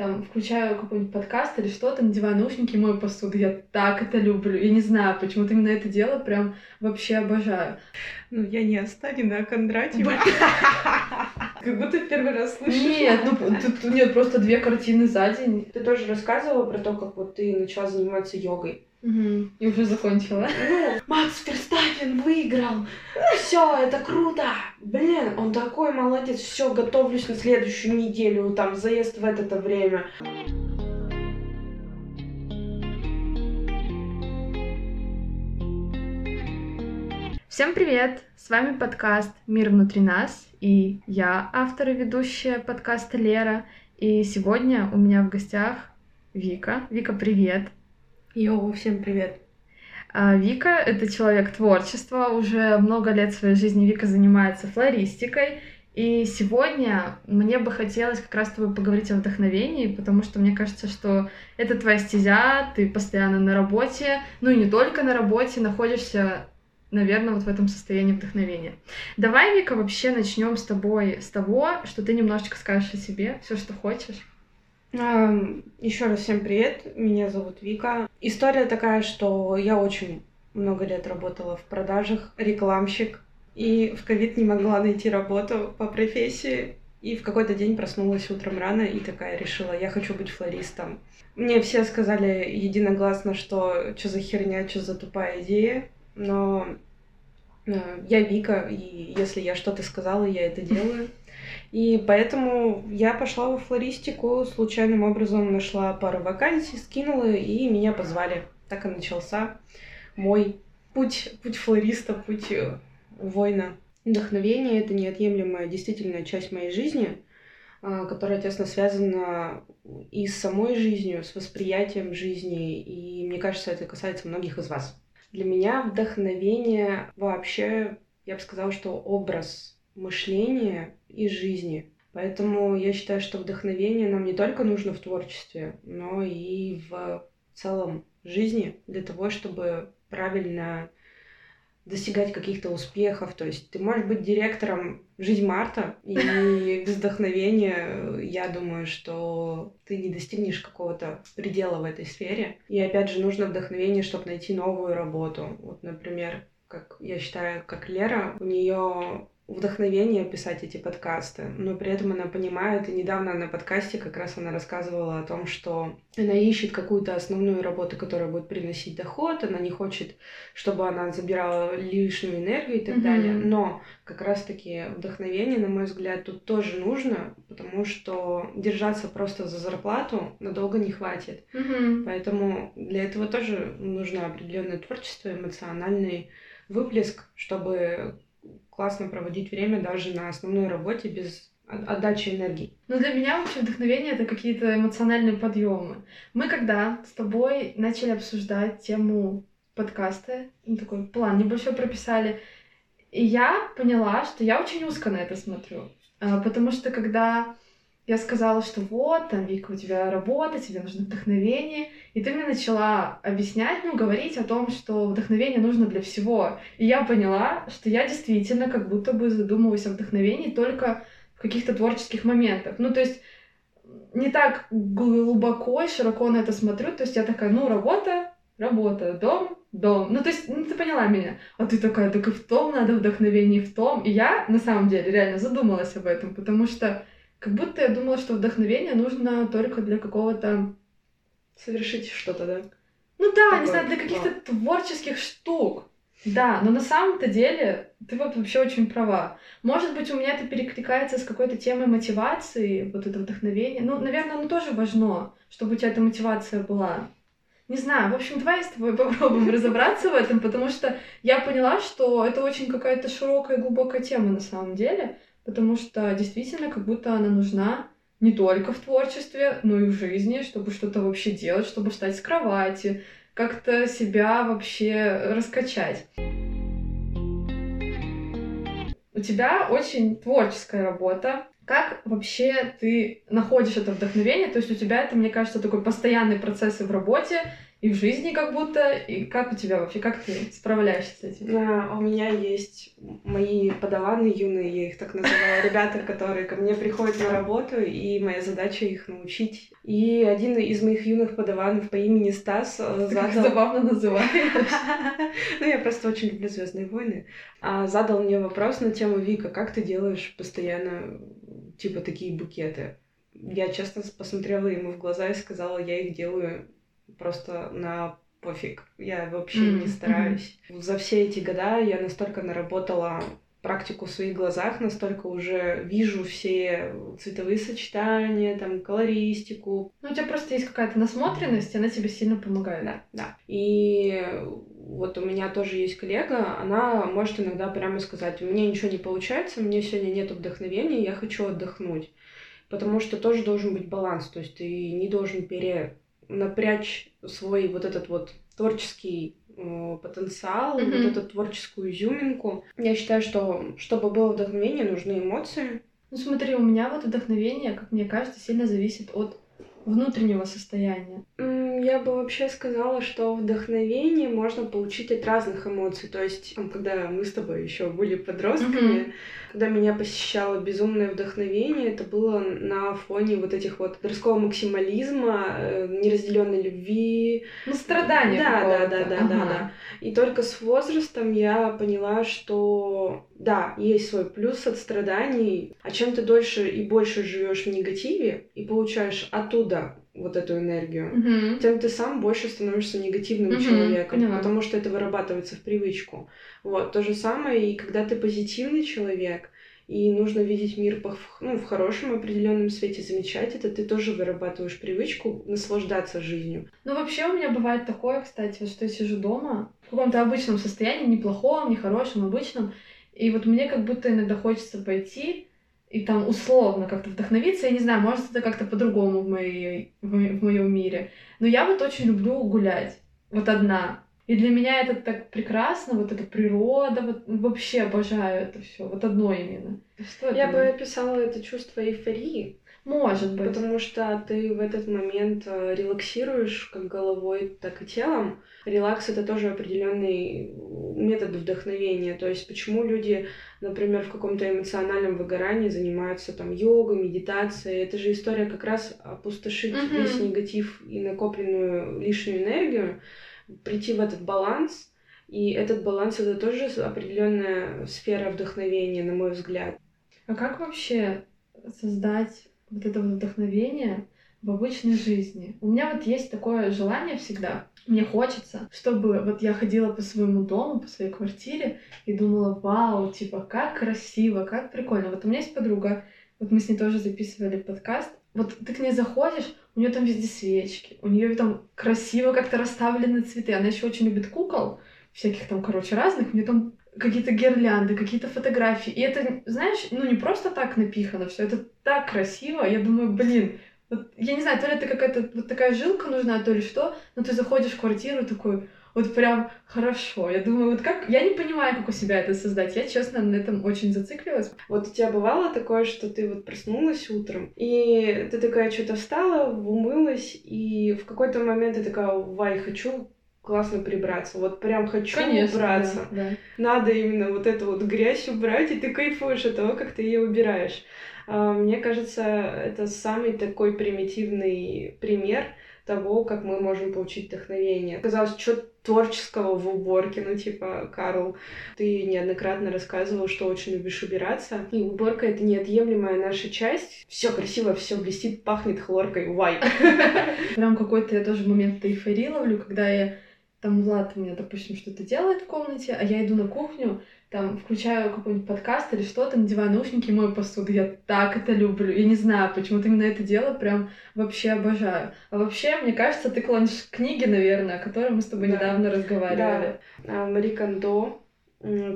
там включаю какой-нибудь подкаст или что-то, надеваю наушники и мою посуду. Я так это люблю. Я не знаю, почему-то именно это дело прям вообще обожаю. Ну, я не Останина, а Кондратьева. Как будто первый раз слышу. Нет, ну тут нет, просто две картины за день. Ты тоже рассказывала про то, как вот ты начала заниматься йогой. Угу. И уже закончила. Ну, Макс Ферстаппин выиграл. Все, это круто. Блин, он такой молодец. Все, готовлюсь на следующую неделю. Там заезд в это время. Всем привет! С вами подкаст «Мир внутри нас» и я, автор и ведущая подкаста Лера. И сегодня у меня в гостях Вика. Вика, привет! Йоу, всем привет! А, Вика — это человек творчества. Уже много лет своей жизни Вика занимается флористикой. И сегодня мне бы хотелось как раз с тобой поговорить о вдохновении, потому что мне кажется, что это твоя стезя, ты постоянно на работе, ну и не только на работе, находишься наверное, вот в этом состоянии вдохновения. Давай, Вика, вообще начнем с тобой с того, что ты немножечко скажешь о себе, все, что хочешь. Еще раз всем привет, меня зовут Вика. История такая, что я очень много лет работала в продажах, рекламщик, и в ковид не могла найти работу по профессии. И в какой-то день проснулась утром рано и такая решила, я хочу быть флористом. Мне все сказали единогласно, что что за херня, что за тупая идея но э, я Вика, и если я что-то сказала, я это делаю. И поэтому я пошла во флористику, случайным образом нашла пару вакансий, скинула, и меня позвали. Так и начался мой путь, путь флориста, путь э, воина. Вдохновение — это неотъемлемая действительно часть моей жизни, э, которая тесно связана и с самой жизнью, с восприятием жизни, и мне кажется, это касается многих из вас. Для меня вдохновение вообще, я бы сказала, что образ мышления и жизни. Поэтому я считаю, что вдохновение нам не только нужно в творчестве, но и в целом жизни для того, чтобы правильно достигать каких-то успехов. То есть ты можешь быть директором «Жизнь Марта», и без вдохновения я думаю, что ты не достигнешь какого-то предела в этой сфере. И опять же, нужно вдохновение, чтобы найти новую работу. Вот, например, как я считаю, как Лера, у нее вдохновение писать эти подкасты, но при этом она понимает, и недавно на подкасте как раз она рассказывала о том, что она ищет какую-то основную работу, которая будет приносить доход, она не хочет, чтобы она забирала лишнюю энергию и так mm-hmm. далее, но как раз-таки вдохновение, на мой взгляд, тут тоже нужно, потому что держаться просто за зарплату надолго не хватит, mm-hmm. поэтому для этого тоже нужно определенное творчество, эмоциональный выплеск, чтобы классно проводить время даже на основной работе без отдачи энергии. Ну, для меня вообще вдохновение — это какие-то эмоциональные подъемы. Мы когда с тобой начали обсуждать тему подкаста, ну, такой план небольшой прописали, и я поняла, что я очень узко на это смотрю. А, потому что когда я сказала, что вот, там, Вика, у тебя работа, тебе нужно вдохновение. И ты мне начала объяснять, ну, говорить о том, что вдохновение нужно для всего. И я поняла, что я действительно как будто бы задумываюсь о вдохновении только в каких-то творческих моментах. Ну, то есть не так глубоко и широко на это смотрю. То есть я такая, ну, работа, работа, дом, дом. Ну, то есть, ну, ты поняла меня. А ты такая, так и в том надо вдохновение, и в том. И я, на самом деле, реально задумалась об этом, потому что как будто я думала, что вдохновение нужно только для какого-то... Совершить что-то, да? Ну да, Такое, не знаю, для каких-то да. творческих штук. Да, но на самом-то деле ты вот вообще очень права. Может быть, у меня это перекликается с какой-то темой мотивации, вот это вдохновение. Ну, наверное, оно тоже важно, чтобы у тебя эта мотивация была. Не знаю, в общем, давай с тобой попробуем разобраться в этом, потому что я поняла, что это очень какая-то широкая и глубокая тема на самом деле потому что действительно как будто она нужна не только в творчестве, но и в жизни, чтобы что-то вообще делать, чтобы встать с кровати, как-то себя вообще раскачать. У тебя очень творческая работа. Как вообще ты находишь это вдохновение? То есть у тебя это, мне кажется, такой постоянный процесс и в работе, и в жизни как будто. И как у тебя вообще, как ты справляешься с этим? А, у меня есть мои подаваны юные, я их так называю, ребята, которые ко мне приходят на работу, и моя задача их научить. И один из моих юных подаванов по имени Стас э, задал... забавно называешь. Ну, я просто очень люблю Звездные войны. А, задал мне вопрос на тему Вика, как ты делаешь постоянно, типа, такие букеты? Я честно посмотрела ему в глаза и сказала, я их делаю просто на пофиг. Я вообще mm-hmm. не стараюсь. Mm-hmm. За все эти года я настолько наработала практику в своих глазах, настолько уже вижу все цветовые сочетания, там, колористику. Ну, у тебя просто есть какая-то насмотренность, она тебе сильно помогает. Да, да. И вот у меня тоже есть коллега, она может иногда прямо сказать, у меня ничего не получается, мне сегодня нет вдохновения, я хочу отдохнуть. Потому что тоже должен быть баланс, то есть ты не должен пере напрячь свой вот этот вот творческий э, потенциал, mm-hmm. вот эту творческую изюминку. Я считаю, что чтобы было вдохновение, нужны эмоции. Ну смотри, у меня вот вдохновение, как мне кажется, сильно зависит от внутреннего состояния. Я бы вообще сказала, что вдохновение можно получить от разных эмоций. То есть, когда мы с тобой еще были подростками. Когда меня посещало безумное вдохновение, это было на фоне вот этих вот подросткового максимализма, э, неразделенной любви. Ну, страдания. Да, да, да, да, ага. да, да. И только с возрастом я поняла, что да, есть свой плюс от страданий. А чем ты дольше и больше живешь в негативе и получаешь оттуда вот эту энергию, угу. тем ты сам больше становишься негативным угу, человеком, поняла. потому что это вырабатывается в привычку. Вот то же самое и когда ты позитивный человек и нужно видеть мир ну, в хорошем определенном свете, замечать это, ты тоже вырабатываешь привычку наслаждаться жизнью. Ну, вообще у меня бывает такое, кстати, вот что я сижу дома в каком-то обычном состоянии, неплохом, нехорошем, обычном, и вот мне как будто иногда хочется пойти и там условно как-то вдохновиться. Я не знаю, может, это как-то по-другому в, моей, в, в моем мире. Но я вот очень люблю гулять. Вот одна. И для меня это так прекрасно, вот эта природа, вот вообще обожаю это все, вот одно именно. Что я бы описала это чувство эйфории. Может быть. Потому что ты в этот момент э, релаксируешь как головой, так и телом. Релакс это тоже определенный метод вдохновения. То есть почему люди, например, в каком-то эмоциональном выгорании занимаются там йогой, медитацией. Это же история как раз опустошить mm-hmm. весь негатив и накопленную лишнюю энергию, прийти в этот баланс. И этот баланс это тоже определенная сфера вдохновения, на мой взгляд. А как вообще создать вот это вот вдохновение в обычной жизни. У меня вот есть такое желание всегда. Мне хочется, чтобы вот я ходила по своему дому, по своей квартире и думала, вау, типа, как красиво, как прикольно. Вот у меня есть подруга, вот мы с ней тоже записывали подкаст. Вот ты к ней заходишь, у нее там везде свечки, у нее там красиво как-то расставлены цветы. Она еще очень любит кукол, всяких там, короче, разных. У нее там какие-то гирлянды, какие-то фотографии. И это, знаешь, ну не просто так напихано все, это так красиво. Я думаю, блин, вот, я не знаю, то ли это какая-то вот такая жилка нужна, то ли что, но ты заходишь в квартиру такой, вот прям хорошо. Я думаю, вот как... Я не понимаю, как у себя это создать. Я, честно, на этом очень зациклилась. Вот у тебя бывало такое, что ты вот проснулась утром, и ты такая что-то встала, умылась, и в какой-то момент ты такая, вай, хочу классно прибраться. Вот прям хочу Конечно, убраться. Да, да. Надо именно вот эту вот грязь убрать, и ты кайфуешь от того, как ты ее убираешь. А, мне кажется, это самый такой примитивный пример того, как мы можем получить вдохновение. Казалось, что творческого в уборке, ну, типа, Карл, ты неоднократно рассказывал, что очень любишь убираться, и уборка — это неотъемлемая наша часть. Все красиво, все блестит, пахнет хлоркой, вай. Прям какой-то я тоже момент эйфории ловлю, когда я там Влад у меня, допустим, что-то делает в комнате, а я иду на кухню, там, включаю какой-нибудь подкаст или что-то, надеваю наушники и мою посуду. Я так это люблю. Я не знаю, почему-то именно это дело прям вообще обожаю. А вообще, мне кажется, ты клонишь книги, наверное, о которой мы с тобой да. недавно разговаривали. Да. А, Мари Кондо,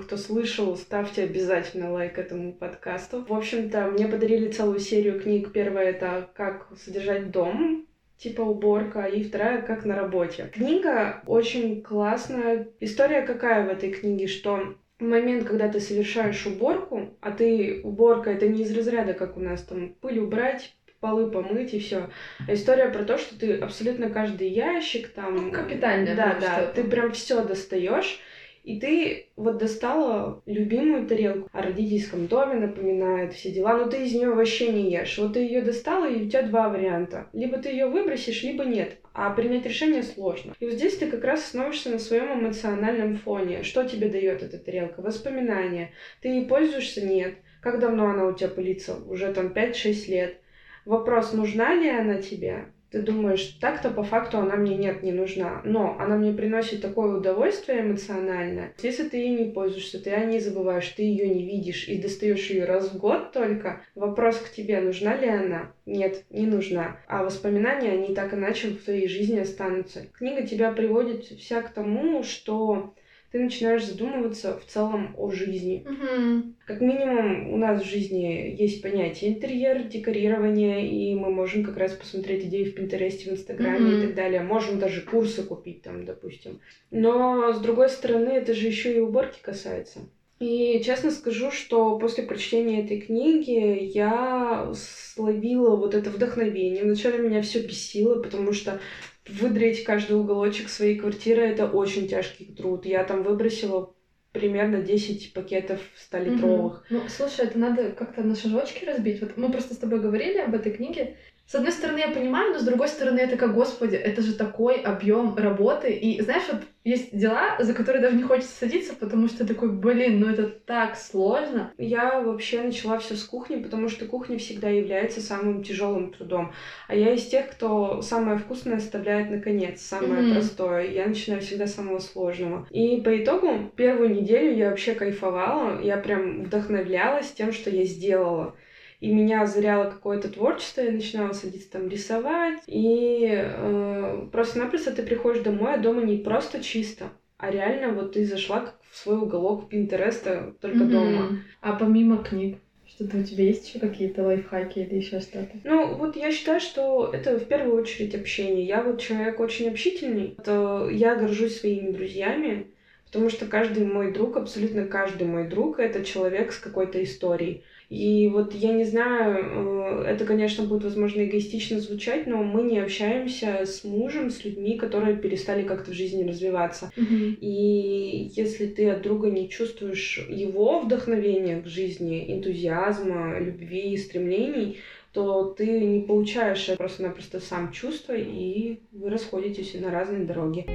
кто слышал, ставьте обязательно лайк этому подкасту. В общем-то, мне подарили целую серию книг. Первая — это «Как содержать дом», типа уборка, и вторая как на работе. Книга очень классная. История какая в этой книге, что момент, когда ты совершаешь уборку, а ты уборка это не из разряда, как у нас там пыль убрать, полы помыть и все. А история про то, что ты абсолютно каждый ящик там... Ну, капитально. Да, да, ты прям все достаешь. И ты вот достала любимую тарелку о родительском доме, напоминает все дела, но ты из нее вообще не ешь. Вот ты ее достала, и у тебя два варианта. Либо ты ее выбросишь, либо нет. А принять решение сложно. И вот здесь ты как раз становишься на своем эмоциональном фоне. Что тебе дает эта тарелка? Воспоминания. Ты ей пользуешься? Нет. Как давно она у тебя пылится? Уже там 5-6 лет. Вопрос, нужна ли она тебе? Ты думаешь, так-то по факту она мне нет, не нужна, но она мне приносит такое удовольствие эмоциональное. Если ты ей не пользуешься, ты о ней забываешь, ты ее не видишь и достаешь ее раз в год только, вопрос к тебе, нужна ли она? Нет, не нужна. А воспоминания, они так иначе в твоей жизни останутся. Книга тебя приводит вся к тому, что ты начинаешь задумываться в целом о жизни. Угу. Как минимум, у нас в жизни есть понятие интерьер, декорирование, и мы можем как раз посмотреть идеи в Пинтересте, в Инстаграме угу. и так далее. Можем даже курсы купить там, допустим. Но, с другой стороны, это же еще и уборки касается. И честно скажу, что после прочтения этой книги я словила вот это вдохновение. Вначале меня все бесило, потому что выдрить каждый уголочек своей квартиры — это очень тяжкий труд. Я там выбросила примерно 10 пакетов 100-литровых. Угу. Ну, слушай, это надо как-то на шажочки разбить. Вот мы просто с тобой говорили об этой книге, с одной стороны, я понимаю, но с другой стороны, это как, господи, это же такой объем работы. И знаешь, вот есть дела, за которые даже не хочется садиться, потому что такой, блин, ну это так сложно. Я вообще начала все с кухни, потому что кухня всегда является самым тяжелым трудом. А я из тех, кто самое вкусное оставляет наконец, самое mm-hmm. простое. Я начинаю всегда с самого сложного. И по итогу первую неделю я вообще кайфовала, я прям вдохновлялась тем, что я сделала и меня озаряло какое-то творчество, я начинала садиться там рисовать, и э, просто-напросто ты приходишь домой, а дома не просто чисто, а реально вот ты зашла как в свой уголок Пинтереста только mm-hmm. дома. А помимо книг? Что-то у тебя есть еще какие-то лайфхаки или еще что-то? Ну, вот я считаю, что это в первую очередь общение. Я вот человек очень общительный. Это я горжусь своими друзьями, потому что каждый мой друг, абсолютно каждый мой друг, это человек с какой-то историей. И вот я не знаю, э, это, конечно, будет, возможно, эгоистично звучать, но мы не общаемся с мужем, с людьми, которые перестали как-то в жизни развиваться. Mm-hmm. И если ты от друга не чувствуешь его вдохновения к жизни, энтузиазма, любви, стремлений, то ты не получаешь просто-напросто сам чувство, и вы расходитесь на разные дороги.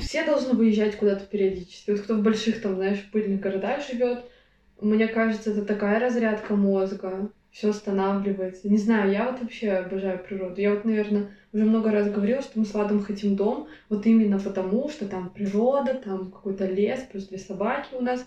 Все должны выезжать куда-то периодически. Вот кто в больших, там, знаешь, пыльных городах живет, мне кажется, это такая разрядка мозга, все останавливается. Не знаю, я вот вообще обожаю природу. Я вот, наверное, уже много раз говорила, что мы с Ладом хотим дом, вот именно потому, что там природа, там какой-то лес, плюс две собаки у нас.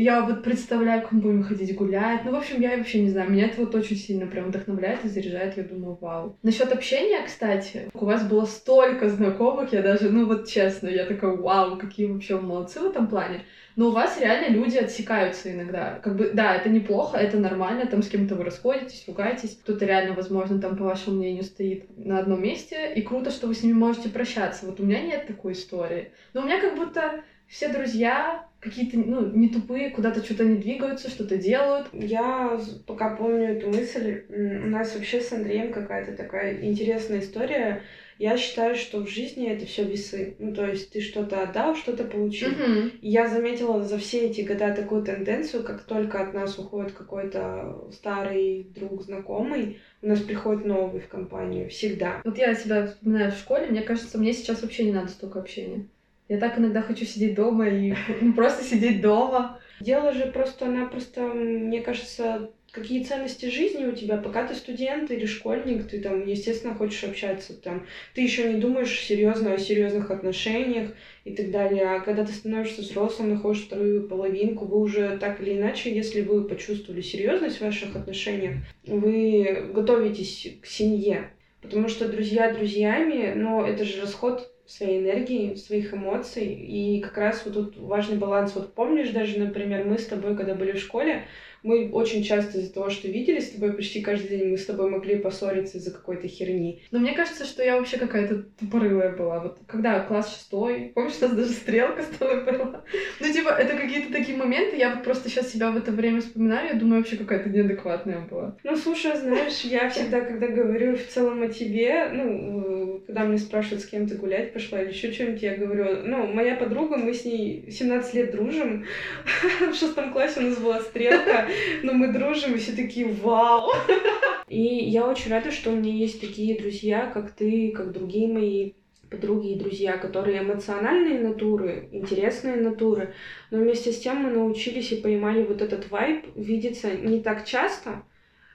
Я вот представляю, как мы будем ходить гулять. Ну, в общем, я вообще не знаю, меня это вот очень сильно прям вдохновляет и заряжает, я думаю, вау. Насчет общения, кстати, у вас было столько знакомых, я даже, ну вот честно, я такая, вау, какие вообще молодцы в этом плане. Но у вас реально люди отсекаются иногда. Как бы, да, это неплохо, это нормально, там с кем-то вы расходитесь, ругаетесь, кто-то реально, возможно, там, по вашему мнению, стоит на одном месте, и круто, что вы с ними можете прощаться. Вот у меня нет такой истории. Но у меня как будто все друзья какие-то, ну, не тупые, куда-то что-то не двигаются, что-то делают. Я пока помню эту мысль, у нас вообще с Андреем какая-то такая интересная история. Я считаю, что в жизни это все весы. Ну, то есть ты что-то отдал, что-то получил. Mm-hmm. я заметила за все эти года такую тенденцию, как только от нас уходит какой-то старый друг, знакомый, у нас приходит новый в компанию. Всегда. Вот я себя вспоминаю в школе, мне кажется, мне сейчас вообще не надо столько общения. Я так иногда хочу сидеть дома и ну, просто сидеть дома. Дело же просто-напросто, мне кажется, какие ценности жизни у тебя, пока ты студент или школьник, ты там, естественно, хочешь общаться, там, ты еще не думаешь серьезно о серьезных отношениях и так далее, а когда ты становишься взрослым, находишь вторую половинку, вы уже так или иначе, если вы почувствовали серьезность в ваших отношениях, вы готовитесь к семье, потому что друзья друзьями, но это же расход своей энергии, своих эмоций. И как раз вот тут важный баланс. Вот помнишь даже, например, мы с тобой, когда были в школе, мы очень часто из-за того, что виделись с тобой почти каждый день, мы с тобой могли поссориться из-за какой-то херни. Но мне кажется, что я вообще какая-то тупорылая была. Вот когда класс шестой, помнишь, у нас даже стрелка с тобой была. Ну, типа, это какие-то такие моменты, я вот просто сейчас себя в это время вспоминаю, я думаю, вообще какая-то неадекватная была. Ну, слушай, знаешь, я всегда, когда говорю в целом о тебе, ну, когда меня спрашивают, с кем ты гулять пошла или еще что-нибудь, я говорю, ну, моя подруга, мы с ней 17 лет дружим, в шестом классе у нас была стрелка, но мы дружим, и все такие «Вау!». И я очень рада, что у меня есть такие друзья, как ты, как другие мои подруги и друзья, которые эмоциональные натуры, интересные натуры, но вместе с тем мы научились и поймали вот этот вайб видеться не так часто,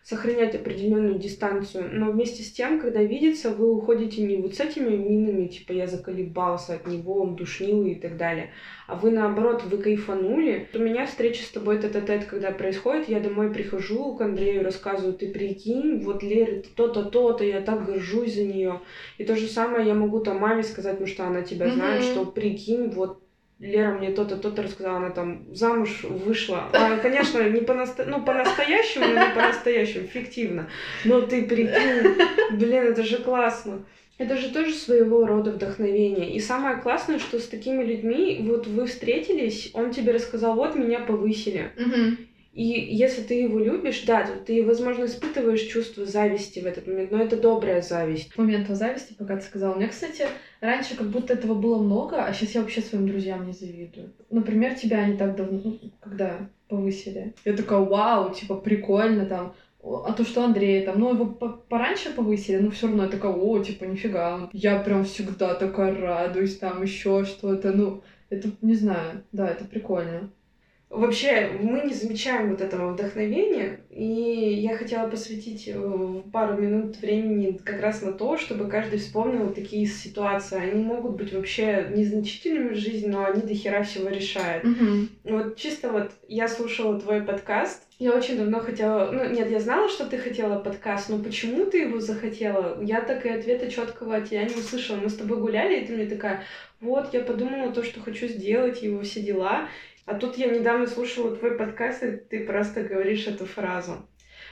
сохранять определенную дистанцию, но вместе с тем, когда видится, вы уходите не вот с этими минами, типа я заколебался от него, он душнил и так далее, а вы наоборот, вы кайфанули. У меня встреча с тобой тет тет когда происходит, я домой прихожу к Андрею, рассказываю, ты прикинь, вот Лера, то-то, то-то, я так горжусь за нее. И то же самое я могу там маме сказать, потому что она тебя знает, mm-hmm. что прикинь, вот Лера мне то-то, то-то рассказала, она там замуж вышла. А, конечно, не по наста... ну, по-настоящему, но не по-настоящему, фиктивно. Но ты прикинь, блин, это же классно. Это же тоже своего рода вдохновение. И самое классное, что с такими людьми, вот вы встретились, он тебе рассказал, вот меня повысили. Угу. И если ты его любишь, да, то ты, возможно, испытываешь чувство зависти в этот момент, но это добрая зависть. Момент зависти, пока ты сказала. Мне, кстати, раньше как будто этого было много, а сейчас я вообще своим друзьям не завидую. Например, тебя не так давно, ну, когда повысили. Я такая, вау, типа, прикольно там. А то, что Андрей там, ну, его пораньше повысили, но все равно я такая, о, типа, нифига. Я прям всегда такая радуюсь, там еще что-то, ну, это, не знаю, да, это прикольно. Вообще, мы не замечаем вот этого вдохновения, и я хотела посвятить э, пару минут времени как раз на то, чтобы каждый вспомнил такие ситуации. Они могут быть вообще незначительными в жизни, но они до хера всего решают. Mm-hmm. Вот чисто вот я слушала твой подкаст, я очень давно хотела, ну нет, я знала, что ты хотела подкаст, но почему ты его захотела? Я так и ответа четкого от тебя не услышала. Мы с тобой гуляли, и ты мне такая, вот, я подумала то, что хочу сделать, его все дела. А тут я недавно слушала твой подкаст, и ты просто говоришь эту фразу.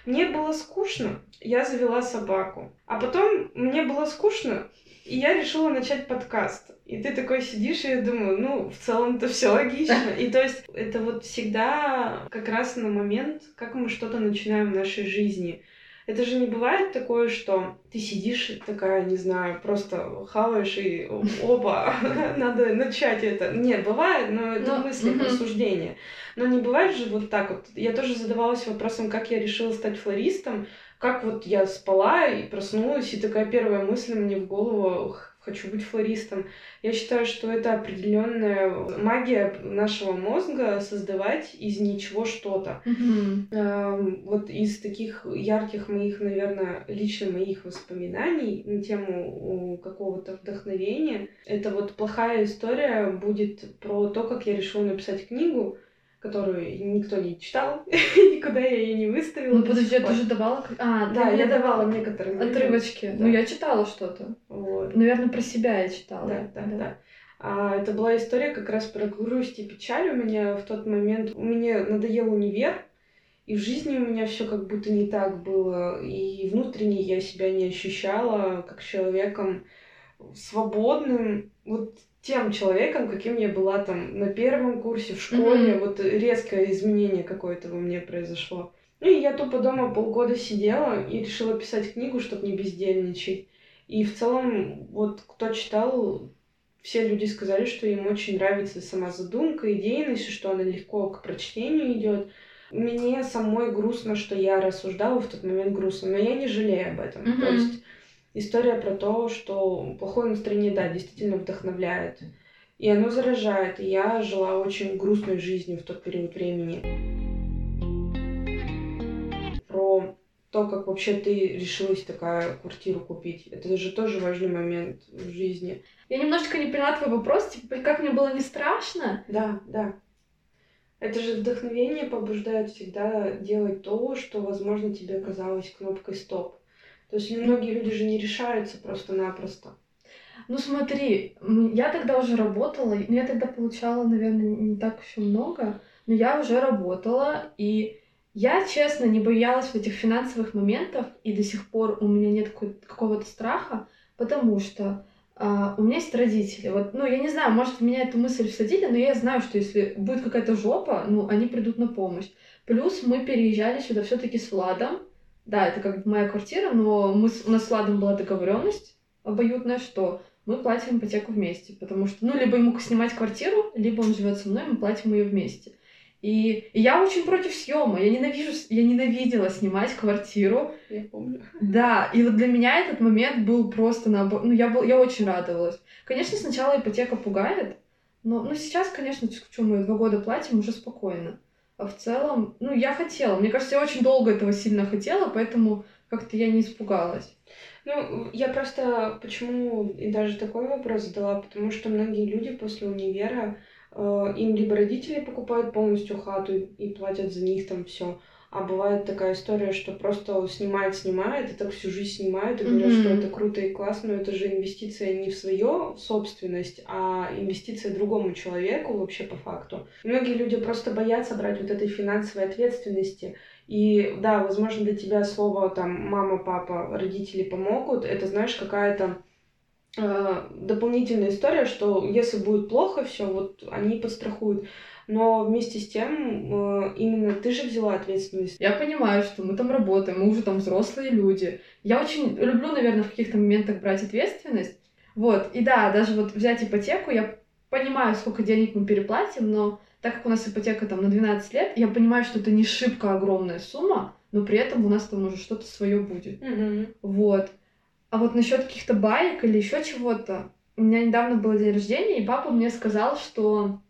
Мне было скучно, я завела собаку. А потом мне было скучно, и я решила начать подкаст. И ты такой сидишь, и я думаю, ну, в целом-то все логично. И то есть это вот всегда как раз на момент, как мы что-то начинаем в нашей жизни. Это же не бывает такое, что ты сидишь такая, не знаю, просто хаваешь и опа, надо начать это. Нет, бывает, но это ну, мысли, угу. рассуждения. Но не бывает же вот так вот. Я тоже задавалась вопросом, как я решила стать флористом, как вот я спала и проснулась, и такая первая мысль мне в голову, хочу быть флористом. Я считаю, что это определенная магия нашего мозга создавать из ничего что-то. Mm-hmm. вот из таких ярких моих, наверное, лично моих воспоминаний на тему какого-то вдохновения, это вот плохая история будет про то, как я решила написать книгу которую никто не читал, никуда я ее не выставила. Ну подожди, ты же давала... А, да, я давала некоторые отрывочки. Да. Ну я читала что-то. Вот. Наверное, про себя я читала. Да, да, да. да. А, это была история как раз про грусть и печаль у меня в тот момент. У меня надоел универ, и в жизни у меня все как будто не так было. И внутренне я себя не ощущала как человеком свободным. Вот тем человеком, каким я была там на первом курсе в школе. Mm-hmm. Вот резкое изменение какое-то во мне произошло. Ну и я тупо дома полгода сидела и решила писать книгу, чтобы не бездельничать. И в целом, вот кто читал, все люди сказали, что им очень нравится сама задумка, идейность, что она легко к прочтению идет. Мне самой грустно, что я рассуждала в тот момент грустно, но я не жалею об этом. Mm-hmm. То есть история про то, что плохое настроение, да, действительно вдохновляет. И оно заражает. И я жила очень грустной жизнью в тот период времени. Про то, как вообще ты решилась такая квартиру купить. Это же тоже важный момент в жизни. Я немножечко не поняла твой вопрос, типа, как мне было не страшно? Да, да. Это же вдохновение побуждает всегда делать то, что, возможно, тебе казалось кнопкой стоп. То есть многие люди же не решаются просто-напросто. Ну смотри, я тогда уже работала, но я тогда получала, наверное, не так еще много, но я уже работала, и я, честно, не боялась этих финансовых моментов, и до сих пор у меня нет какого-то страха, потому что а, у меня есть родители. Вот, ну, я не знаю, может, в меня эту мысль всадили, но я знаю, что если будет какая-то жопа, ну, они придут на помощь. Плюс мы переезжали сюда все-таки с Владом. Да, это как моя квартира, но мы, у нас с Владом была договоренность обоюдная, что мы платим ипотеку вместе, потому что, ну, либо ему снимать квартиру, либо он живет со мной, мы платим ее вместе. И, и я очень против съема. Я ненавижу, я ненавидела снимать квартиру. Я помню. Да, и вот для меня этот момент был просто наоборот. Ну, я, был, я очень радовалась. Конечно, сначала ипотека пугает, но ну, сейчас, конечно, что мы два года платим, уже спокойно. А в целом, ну, я хотела. Мне кажется, я очень долго этого сильно хотела, поэтому как-то я не испугалась. Ну, я просто почему и даже такой вопрос задала, потому что многие люди после универа Э, им либо родители покупают полностью хату и платят за них там все, а бывает такая история, что просто снимает, снимает, и так всю жизнь снимают, и говорят, mm-hmm. что это круто и классно, но это же инвестиция не в свою собственность, а инвестиция другому человеку вообще по факту. Многие люди просто боятся брать вот этой финансовой ответственности. И да, возможно, для тебя слово там мама, папа, родители помогут, это знаешь какая-то дополнительная история, что если будет плохо, все, вот они подстрахуют. Но вместе с тем э, именно ты же взяла ответственность. Я понимаю, что мы там работаем, мы уже там взрослые люди. Я очень люблю, наверное, в каких-то моментах брать ответственность. Вот, и да, даже вот взять ипотеку, я понимаю, сколько денег мы переплатим, но так как у нас ипотека там на 12 лет, я понимаю, что это не шибко огромная сумма, но при этом у нас там уже что-то свое будет. Mm-hmm. Вот. А вот насчет каких-то баек или еще чего-то, у меня недавно был день рождения, и папа мне сказал, что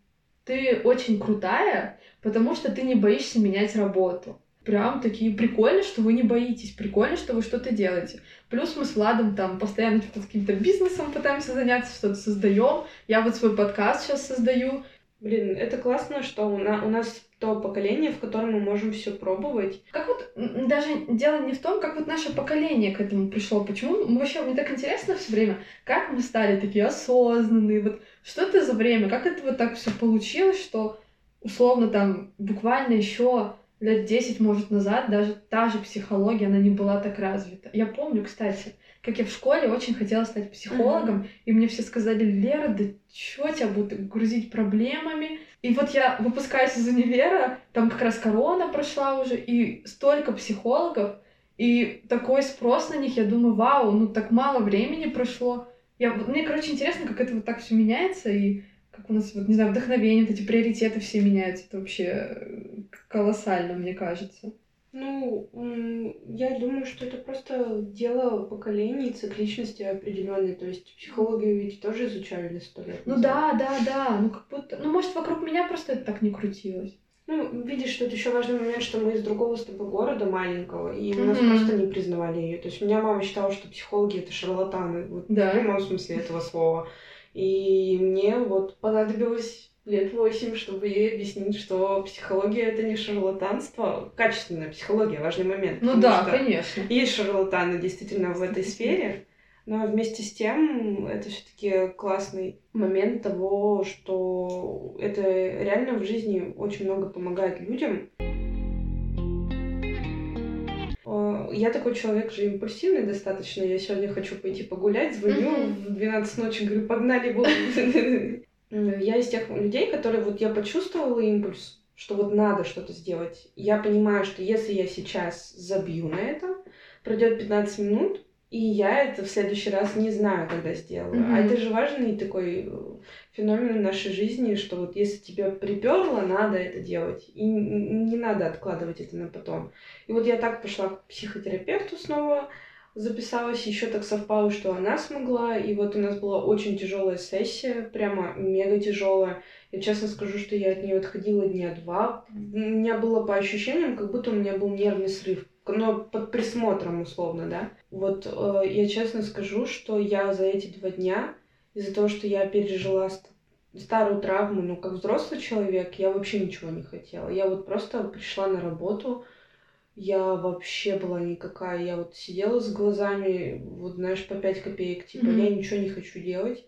ты очень крутая, потому что ты не боишься менять работу. Прям такие прикольно, что вы не боитесь, прикольно, что вы что-то делаете. Плюс мы с Владом там постоянно что-то с каким-то бизнесом пытаемся заняться, что-то создаем. Я вот свой подкаст сейчас создаю. Блин, это классно, что у, на, у нас то поколение, в котором мы можем все пробовать. Как вот даже дело не в том, как вот наше поколение к этому пришло. Почему мы вообще мне так интересно все время, как мы стали такие осознанные. Вот что это за время, как это вот так все получилось, что условно там буквально еще лет 10, может, назад даже та же психология, она не была так развита. Я помню, кстати, как я в школе очень хотела стать психологом, mm-hmm. и мне все сказали, Лера, да чё тебя будут грузить проблемами? И вот я выпускаюсь из универа, там как раз корона прошла уже, и столько психологов, и такой спрос на них, я думаю, вау, ну так мало времени прошло. Я, мне, короче, интересно, как это вот так все меняется, и как у нас, вот, не знаю, вдохновение, вот эти приоритеты все меняются. Это вообще э, колоссально, мне кажется. Ну, я думаю, что это просто дело поколений, цикличности определенной. То есть психологию ведь тоже изучали сто лет. Ну да, да, да. Ну как будто. Ну, может, вокруг меня просто это так не крутилось. Ну, видишь, тут еще важный момент, что мы из другого с тобой города маленького, и mm-hmm. нас просто не признавали ее. То есть у меня мама считала, что психологи это шарлатаны, вот да. в прямом смысле этого слова. И мне вот понадобилось лет восемь, чтобы ей объяснить, что психология это не шарлатанство, качественная психология, важный момент. Ну да, конечно. Есть шарлатаны действительно в этой сфере, но вместе с тем это все-таки классный момент того, что это реально в жизни очень много помогает людям. Я такой человек же импульсивный достаточно. Я сегодня хочу пойти погулять, звоню в 12 ночи, говорю, погнали, Я из тех людей, которые вот я почувствовала импульс, что вот надо что-то сделать. Я понимаю, что если я сейчас забью на это, пройдет 15 минут, и я это в следующий раз не знаю, когда сделаю. Mm-hmm. А это же важный такой э, феномен в нашей жизни, что вот если тебя приперло, надо это делать. И не надо откладывать это на потом. И вот я так пошла к психотерапевту снова, записалась, еще так совпало, что она смогла, и вот у нас была очень тяжелая сессия, прямо мега тяжелая. Я честно скажу, что я от нее отходила дня два. У меня было по ощущениям, как будто у меня был нервный срыв, но под присмотром условно, да. Вот э, я честно скажу, что я за эти два дня, из-за того, что я пережила старую травму, ну, как взрослый человек, я вообще ничего не хотела. Я вот просто пришла на работу, я вообще была никакая. Я вот сидела с глазами, вот знаешь, по 5 копеек, типа, mm-hmm. я ничего не хочу делать.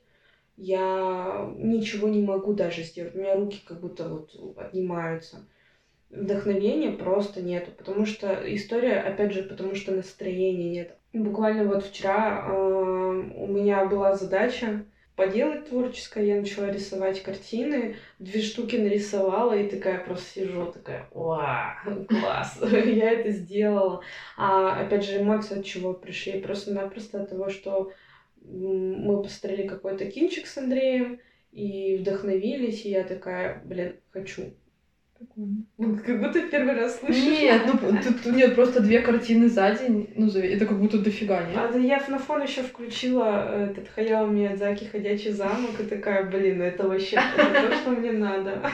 Я ничего не могу даже сделать. У меня руки как будто вот отнимаются. Вдохновения просто нету, потому что история, опять же, потому что настроения нет. Буквально вот вчера э, у меня была задача поделать творческое, я начала рисовать картины, две штуки нарисовала и такая просто сижу, такая, вау, класс, я это сделала. А опять же, эмоции от чего пришли? Просто-напросто от того, что мы посмотрели какой-то кинчик с Андреем и вдохновились, и я такая, блин, хочу Прикольно. Как будто первый раз слышу. Нет, ну тут нет, просто две картины за день. Ну, это как будто дофига, нет? А я на фон еще включила этот Хаяо Миядзаки «Ходячий замок» и такая, блин, ну это вообще то, что мне надо.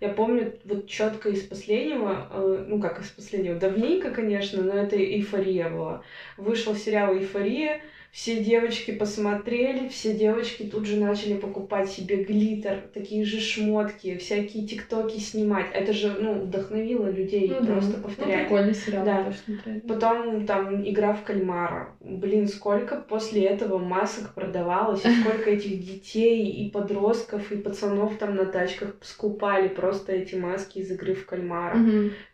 Я помню вот четко из последнего, э, ну как из последнего, давненько, конечно, но это эйфория была. Вышел сериал «Эйфория», все девочки посмотрели, все девочки тут же начали покупать себе глиттер, такие же шмотки, всякие тиктоки снимать. Это же, ну, вдохновило людей ну, просто да. Ну, повторять. Ну, прикольный сериал, да. Потом там игра в кальмара. Блин, сколько после этого масок продавалось, и сколько этих детей и подростков, и пацанов там на тачках скупали просто эти маски из игры в кальмара.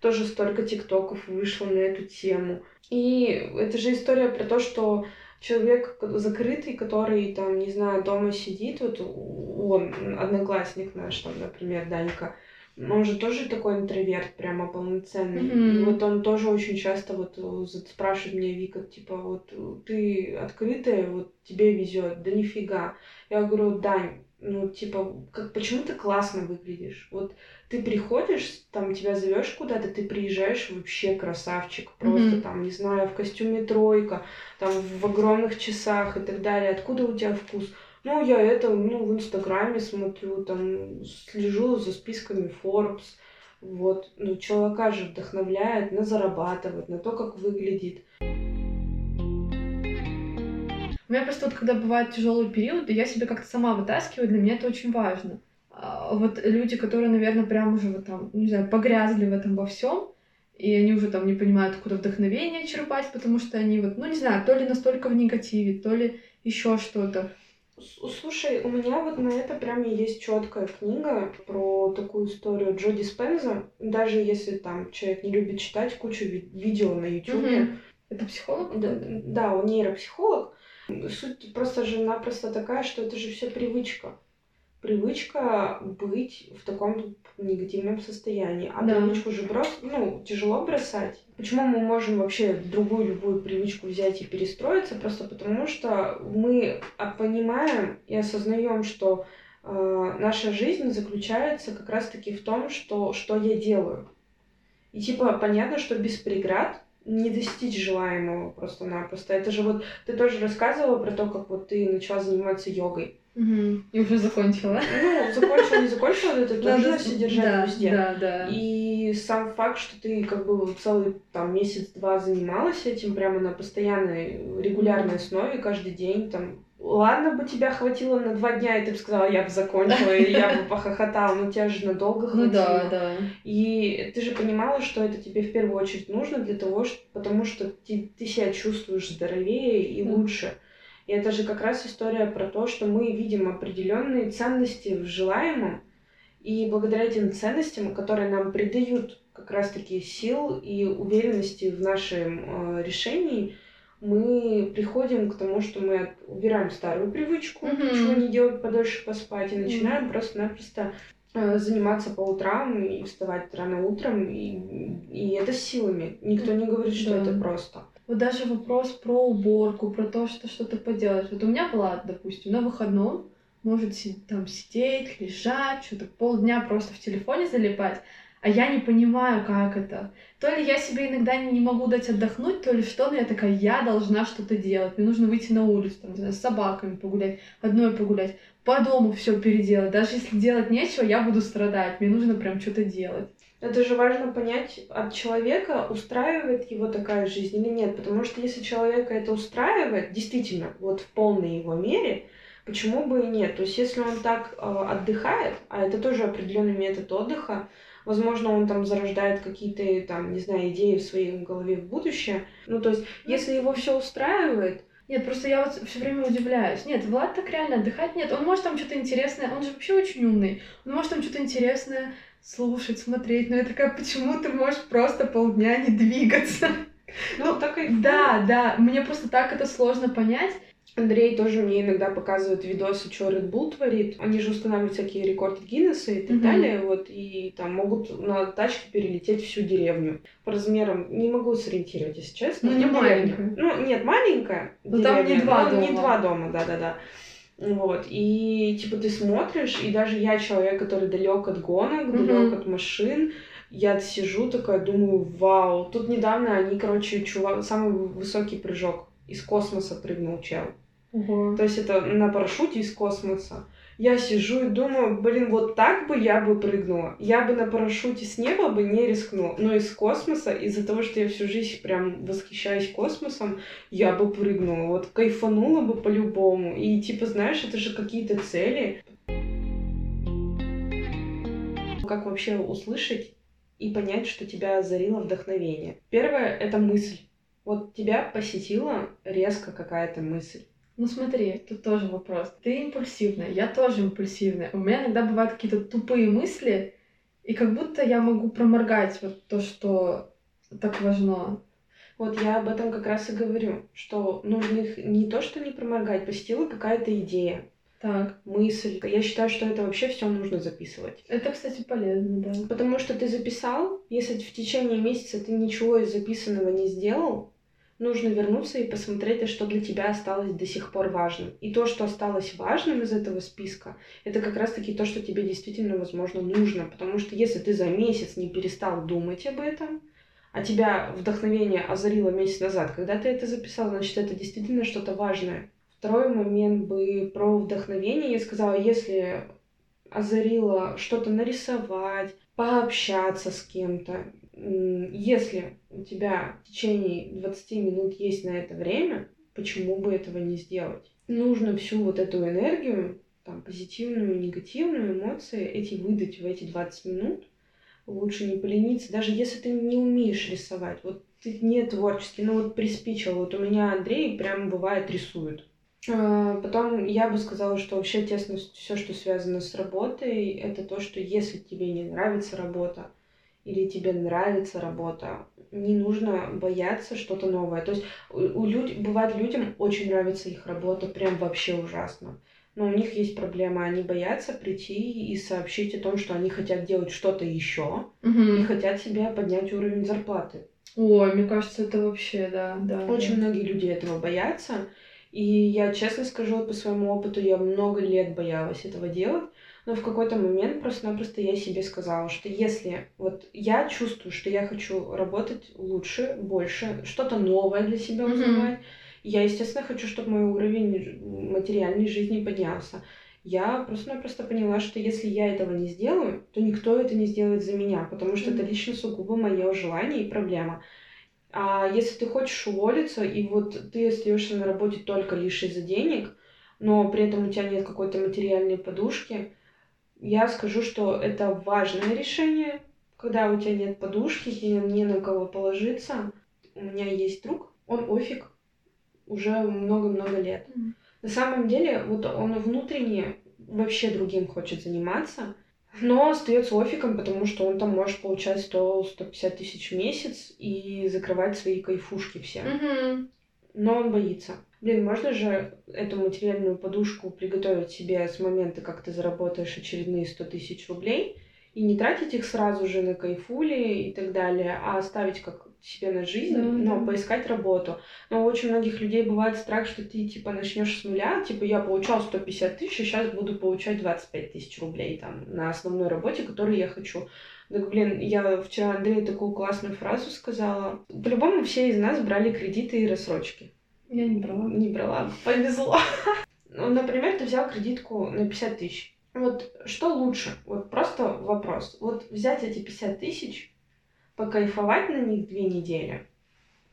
Тоже столько тиктоков вышло на эту тему. И это же история про то, что человек закрытый, который там, не знаю, дома сидит, вот он, одноклассник наш, там, например, Данька, он же тоже такой интроверт, прямо полноценный. Mm-hmm. И вот он тоже очень часто вот спрашивает меня, Вика, типа, вот ты открытая, вот тебе везет, да нифига. Я говорю, Дань, ну, типа, как, почему ты классно выглядишь? Вот ты приходишь, там тебя зовешь куда-то, ты приезжаешь вообще красавчик, просто mm-hmm. там, не знаю, в костюме тройка, там в огромных часах и так далее. Откуда у тебя вкус? Ну, я это, ну, в Инстаграме смотрю, там, слежу за списками Forbes, вот. Ну, человека же вдохновляет на зарабатывать, на то, как выглядит. У меня просто вот, когда бывают тяжелые периоды, я себе как-то сама вытаскиваю, для меня это очень важно. А вот люди, которые, наверное, прям уже вот там, не знаю, погрязли в этом во всем, и они уже там не понимают, откуда вдохновение черпать, потому что они вот, ну не знаю, то ли настолько в негативе, то ли еще что-то. Слушай, у меня вот на это прям есть четкая книга про такую историю Джо Диспенза. Даже если там человек не любит читать кучу ви- видео на YouTube. Угу. Это психолог? Да, да, он нейропсихолог. Суть просто же напросто такая, что это же все привычка. Привычка быть в таком негативном состоянии. А да. привычку же брос... ну, тяжело бросать. Почему мы можем вообще другую любую привычку взять и перестроиться? Просто потому что мы понимаем и осознаем, что э, наша жизнь заключается как раз-таки в том, что, что я делаю. И типа понятно, что без преград не достичь желаемого просто-напросто. Это же вот ты тоже рассказывала про то, как вот ты начала заниматься йогой. Угу. И уже закончила. Ну, закончила, не закончила, это тоже надо все держать да, везде. Да, да. И сам факт, что ты как бы целый там месяц-два занималась этим прямо на постоянной, регулярной основе, каждый день, там, Ладно бы тебя хватило на два дня, и ты бы сказала, я бы закончила, и я бы похохотала, но тебя же надолго хватило. Ну да, да. И ты же понимала, что это тебе в первую очередь нужно для того, что, потому что ты, ты себя чувствуешь здоровее и mm. лучше. И это же как раз история про то, что мы видим определенные ценности в желаемом, и благодаря этим ценностям, которые нам придают как раз-таки сил и уверенности в нашем э, решении, мы приходим к тому, что мы убираем старую привычку, mm-hmm. чего не делать подольше поспать, и начинаем mm-hmm. просто-напросто э, заниматься по утрам и вставать рано утром, и, и это силами. Никто не говорит, что да. это просто. Вот даже вопрос про уборку, про то, что что-то поделать. Вот у меня была, допустим, на выходном может там сидеть, лежать, что-то полдня просто в телефоне залипать, а я не понимаю, как это. То ли я себе иногда не могу дать отдохнуть, то ли что, но я такая, я должна что-то делать. Мне нужно выйти на улицу, там, с собаками погулять, одной погулять, по дому все переделать. Даже если делать нечего, я буду страдать. Мне нужно прям что-то делать. Это же важно понять от человека, устраивает его такая жизнь или нет. Потому что если человека это устраивает, действительно, вот в полной его мере, почему бы и нет? То есть если он так э, отдыхает, а это тоже определенный метод отдыха, Возможно, он там зарождает какие-то, там, не знаю, идеи в своей голове в будущее. Ну, то есть, если его все устраивает, нет, просто я вот все время удивляюсь. Нет, Влад так реально отдыхать нет. Он может там что-то интересное, он же вообще очень умный. Он может там что-то интересное слушать, смотреть. Но я такая, почему ты можешь просто полдня не двигаться? Ну, ну так и... Да, да, мне просто так это сложно понять. Андрей тоже мне иногда показывает видосы, что Red Bull творит. Они же устанавливают всякие рекорды Гиннесса и так mm-hmm. далее, вот, и там могут на тачке перелететь всю деревню. По размерам не могу сориентировать, если честно. Ну, не маленькая. Ну, нет, маленькая. Но там не два дома. Не два дома, да-да-да. Вот, и типа ты смотришь, и даже я человек, который далек от гонок, mm-hmm. далек от машин, я сижу такая, думаю, вау. Тут недавно они, короче, чувак, самый высокий прыжок из космоса прыгнул чел. Ого. То есть это на парашюте из космоса. Я сижу и думаю, блин, вот так бы я бы прыгнула. Я бы на парашюте с неба бы не рискнула. Но из космоса, из-за того, что я всю жизнь прям восхищаюсь космосом, я бы прыгнула. Вот кайфанула бы по-любому. И типа, знаешь, это же какие-то цели. Как вообще услышать и понять, что тебя озарило вдохновение? Первое — это мысль. Вот тебя посетила резко какая-то мысль. Ну смотри, тут тоже вопрос. Ты импульсивная, я тоже импульсивная. У меня иногда бывают какие-то тупые мысли, и как будто я могу проморгать вот то, что так важно. Вот я об этом как раз и говорю, что нужно их не то, что не проморгать, посетила какая-то идея. Так. Мысль. Я считаю, что это вообще все нужно записывать. Это, кстати, полезно, да. Потому что ты записал, если в течение месяца ты ничего из записанного не сделал, нужно вернуться и посмотреть, а что для тебя осталось до сих пор важным. И то, что осталось важным из этого списка, это как раз-таки то, что тебе действительно, возможно, нужно. Потому что если ты за месяц не перестал думать об этом, а тебя вдохновение озарило месяц назад, когда ты это записал, значит, это действительно что-то важное. Второй момент бы про вдохновение. Я сказала, если озарило что-то нарисовать, пообщаться с кем-то, если у тебя в течение 20 минут есть на это время, почему бы этого не сделать? Нужно всю вот эту энергию, там, позитивную, негативную, эмоции, эти выдать в эти 20 минут. Лучше не полениться, даже если ты не умеешь рисовать. Вот ты не творческий, ну вот приспичил. Вот у меня Андрей прям бывает рисует. А, потом я бы сказала, что вообще тесно все, что связано с работой, это то, что если тебе не нравится работа, или тебе нравится работа, не нужно бояться что-то новое. То есть у, у люд... бывает людям очень нравится их работа, прям вообще ужасно. Но у них есть проблема, они боятся прийти и сообщить о том, что они хотят делать что-то еще угу. и хотят себе поднять уровень зарплаты. Ой, мне кажется, это вообще, да, да. Очень да. многие люди этого боятся. И я честно скажу, по своему опыту, я много лет боялась этого делать. Но в какой-то момент просто-напросто я себе сказала, что если вот я чувствую, что я хочу работать лучше, больше, что-то новое для себя узнавать, mm-hmm. я, естественно, хочу, чтобы мой уровень материальной жизни поднялся. Я просто-напросто поняла, что если я этого не сделаю, то никто это не сделает за меня, потому что mm-hmm. это лично сугубо мое желание и проблема. А если ты хочешь уволиться, и вот ты остаешься на работе только лишь из-за денег, но при этом у тебя нет какой-то материальной подушки, я скажу, что это важное решение, когда у тебя нет подушки, тебе не на кого положиться. У меня есть друг, он офиг уже много-много лет. Mm. На самом деле, вот он внутренне вообще другим хочет заниматься, но остается офиком, потому что он там может получать 100-150 тысяч в месяц и закрывать свои кайфушки все. Mm-hmm. Но он боится. Блин, можно же эту материальную подушку приготовить себе с момента, как ты заработаешь очередные 100 тысяч рублей, и не тратить их сразу же на кайфули и так далее, а оставить как себе на жизнь, да, но да. поискать работу. Но у очень многих людей бывает страх, что ты типа начнешь с нуля, типа я получал 150 тысяч, и сейчас буду получать 25 тысяч рублей там на основной работе, которую я хочу. Так, блин, я вчера Андрею такую классную фразу сказала. По-любому все из нас брали кредиты и рассрочки. Я не брала. Не брала. Повезло. Ну, например, ты взял кредитку на 50 тысяч. Вот что лучше? Вот просто вопрос. Вот взять эти 50 тысяч, покайфовать на них две недели,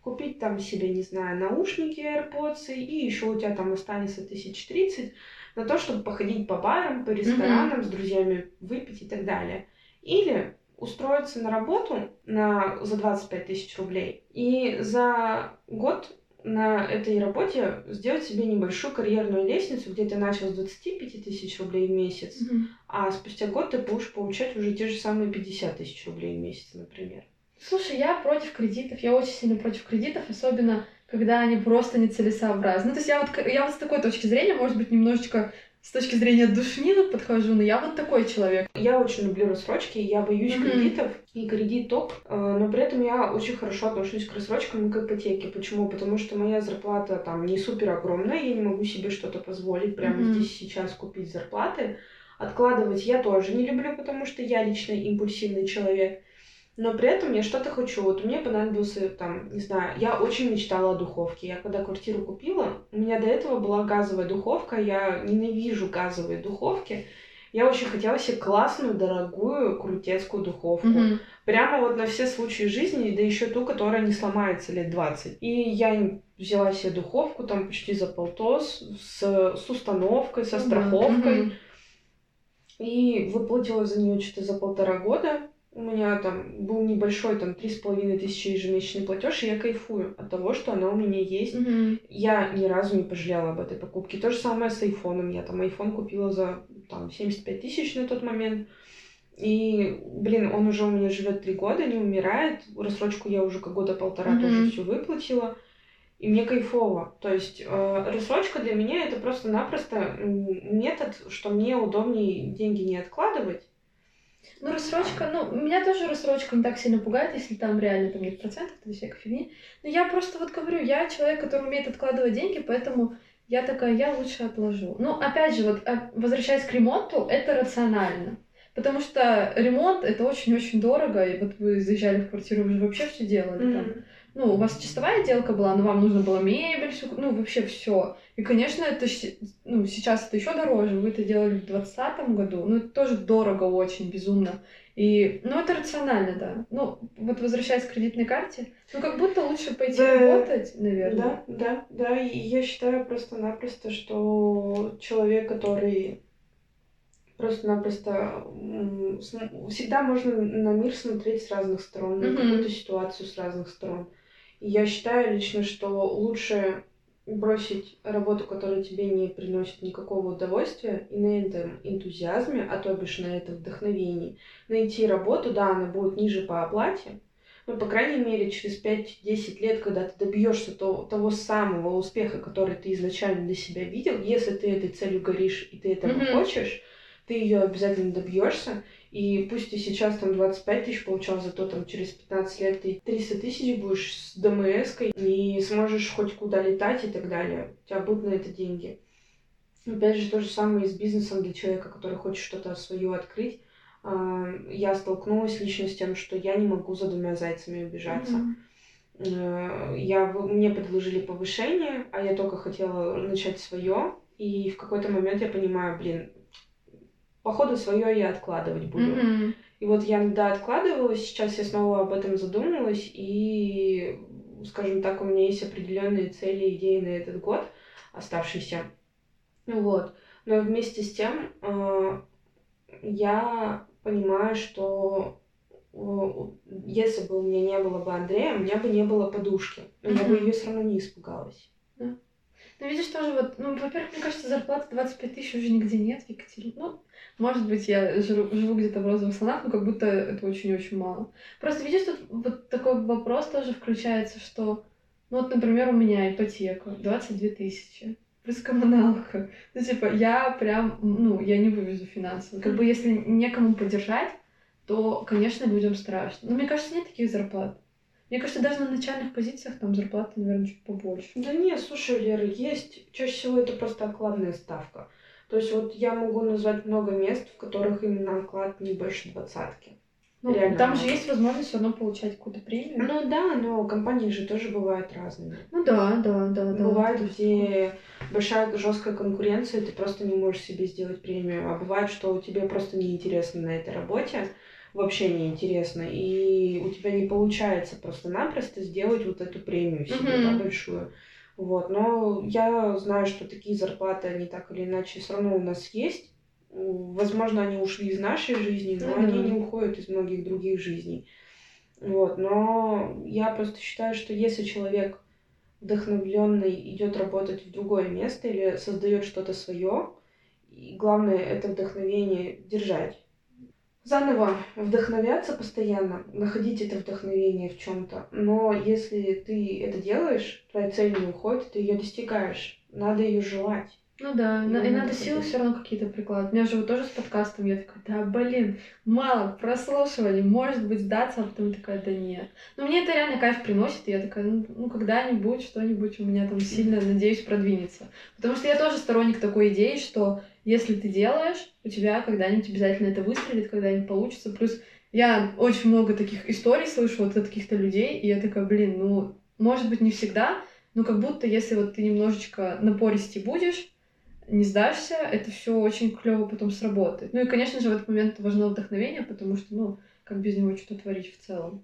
купить там себе, не знаю, наушники AirPods, и еще у тебя там останется тысяч тридцать на то, чтобы походить по барам, по ресторанам, mm-hmm. с друзьями выпить и так далее. Или устроиться на работу на, за 25 тысяч рублей и за год на этой работе сделать себе небольшую карьерную лестницу, где ты начал с 25 тысяч рублей в месяц, Мгм. а спустя год ты будешь получать уже те же самые 50 тысяч рублей в месяц, например. Слушай, я против кредитов, я очень сильно против кредитов, особенно когда они просто нецелесообразны. Ну, то есть я вот, я вот с такой точки зрения, может быть, немножечко с точки зрения душнины подхожу, но я вот такой человек. Я очень люблю рассрочки, я боюсь Мгм. кредитов и кредиток, э, но при этом я очень хорошо отношусь к рассрочкам и к ипотеке. Почему? Потому что моя зарплата там не супер огромная, я не могу себе что-то позволить прямо Мгм. здесь сейчас купить зарплаты. Откладывать я тоже не люблю, потому что я лично импульсивный человек. Но при этом я что-то хочу. Вот мне понадобился, там, не знаю, я очень мечтала о духовке. Я когда квартиру купила, у меня до этого была газовая духовка, я ненавижу газовые духовки. Я очень хотела себе классную, дорогую, крутецкую духовку. Мгм. Прямо вот на все случаи жизни, да еще ту, которая не сломается лет 20. И я взяла себе духовку там почти за полтос, с, с установкой, со страховкой. Мгм. И выплатила за нее что-то за полтора года. У меня там был небольшой, там, три с половиной тысячи ежемесячный платеж, и я кайфую от того, что она у меня есть. Мгм. Я ни разу не пожалела об этой покупке. То же самое с айфоном. Я там айфон купила за там, 75 тысяч на тот момент. И, блин, он уже у меня живет три года, не умирает. Рассрочку я уже как года полтора Мгм. тоже все выплатила. И мне кайфово. То есть э, рассрочка для меня это просто-напросто метод, что мне удобнее деньги не откладывать. Ну, рассрочка, ну, меня тоже рассрочка не так сильно пугает, если там реально там нет процентов, то всякой фигни. Но я просто вот говорю, я человек, который умеет откладывать деньги, поэтому я такая, я лучше отложу. Ну, опять же, вот а, возвращаясь к ремонту, это рационально. Потому что ремонт это очень-очень дорого, и вот вы заезжали в квартиру, вы же вообще все делали там. Ну, у вас чистовая отделка была, но вам нужно было мебель, всю, ну, вообще все. И, конечно, это ну, сейчас это еще дороже. Вы это делали в 2020 году. Ну, это тоже дорого очень, безумно. И, ну, это рационально, да. Ну, вот возвращаясь к кредитной карте, ну, как будто лучше пойти Да. работать, наверное. Да, да, да. И я считаю просто-напросто, что человек, который просто-напросто всегда можно на мир смотреть с разных сторон, на Мгм. какую-то ситуацию с разных сторон. Я считаю лично, что лучше бросить работу, которая тебе не приносит никакого удовольствия, и на этом энтузиазме, а то бишь на этом вдохновении, найти работу, да, она будет ниже по оплате, но, по крайней мере, через 5-10 лет, когда ты добьешься того, того самого успеха, который ты изначально для себя видел, если ты этой целью горишь и ты этого Мгм. хочешь, ты ее обязательно добьешься. И пусть ты сейчас там 25 тысяч получал, зато там через 15 лет ты 300 тысяч будешь с дмс и сможешь хоть куда летать и так далее. У тебя будут на это деньги. Опять же, то же самое и с бизнесом для человека, который хочет что-то свое открыть. А, Я столкнулась лично с тем, что я не могу за двумя зайцами убежаться. Э, Я, мне предложили повышение, а я только хотела начать свое. И в какой-то момент я понимаю, блин, походу свое я откладывать буду. Мгм. И вот я, да, откладывала, сейчас я снова об этом задумалась, и, скажем так, у меня есть определенные цели идеи на этот год оставшиеся. Вот. Но вместе с тем э, я понимаю, что э, если бы у меня не было бы Андрея, у меня бы не было подушки. Но я бы ее все равно не испугалась. Ну, видишь, тоже вот, ну, во-первых, мне кажется, зарплаты 25 тысяч уже нигде нет в Екатерине. Ну, может быть, я живу, живу где-то в розовых слонах, но как будто это очень-очень мало. Просто, видишь, тут вот такой вопрос тоже включается, что, ну, вот, например, у меня ипотека 22 тысячи, плюс коммуналка. Ну, типа, я прям, ну, я не вывезу финансово. Как бы, если некому поддержать, то, конечно, людям страшно. Но мне кажется, нет таких зарплат. Мне кажется, даже на начальных позициях там зарплаты, наверное, чуть побольше. Да не, слушай, Лера, есть. Чаще всего это просто окладная ставка. То есть вот я могу назвать много мест, в которых именно оклад не больше двадцатки. Ну, Реально там же есть возможность все равно получать какую-то премию. Ну да, но компании же тоже бывают разными. Ну да, да, да, да. Есть где большая жесткая конкуренция, ты просто не можешь себе сделать премию. А бывает, что тебе просто неинтересно на этой работе, вообще неинтересно, и у тебя не получается просто-напросто сделать вот эту премию себе, Мгм. да, большую. Вот, но я знаю, что такие зарплаты, они так или иначе все равно у нас есть. Возможно, они ушли из нашей жизни, но Ну они не уходят из многих других жизней. Вот, но я просто считаю, что если человек вдохновленный идет работать в другое место или создает что-то свое, и главное это вдохновение держать. Заново вдохновляться постоянно, находить это вдохновение в чем-то. Но если ты это делаешь, твоя цель не уходит, ты ее достигаешь. Надо ее желать. Ну да, И на- и надо силы все равно какие-то прикладывать. У меня же вот тоже с подкастом, я такая, да блин, мало прослушиваний, может быть сдаться, а потом такая, да нет. Но мне это реально кайф приносит, и я такая, ну, ну, когда-нибудь что-нибудь у меня там сильно, надеюсь, продвинется. Потому что я тоже сторонник такой идеи, что если ты делаешь, у тебя когда-нибудь обязательно это выстрелит, когда-нибудь получится. Плюс я очень много таких историй слышу вот от каких-то людей, и я такая, блин, ну, может быть, не всегда, но как будто если вот ты немножечко напористей будешь, не сдашься, это все очень клево потом сработает. Ну и, конечно же, в этот момент важно вдохновение, потому что, ну, как без него что-то творить в целом.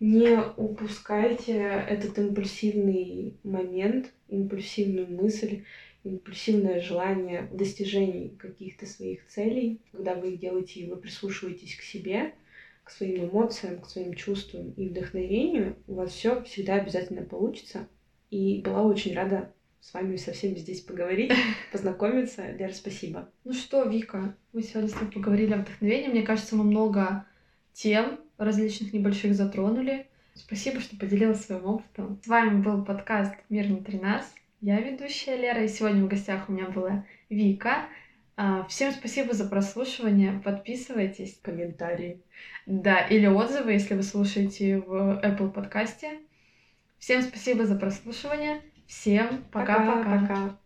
Не упускайте этот импульсивный момент, импульсивную мысль, импульсивное желание достижений каких-то своих целей. Когда вы их делаете, и вы прислушиваетесь к себе, к своим эмоциям, к своим чувствам и вдохновению, у вас все всегда обязательно получится. И была очень рада с вами со всеми здесь поговорить, познакомиться. Лера, спасибо. Ну что, Вика, мы сегодня с тобой поговорили о вдохновении. Мне кажется, мы много тем различных небольших затронули. Спасибо, что поделилась своим опытом. С вами был подкаст «Мир внутри нас». Я ведущая Лера, и сегодня в гостях у меня была Вика. А, Всем спасибо за прослушивание. Подписывайтесь. Комментарии. Да, или отзывы, если вы слушаете в Apple подкасте. Всем спасибо за прослушивание. Всем пока-пока.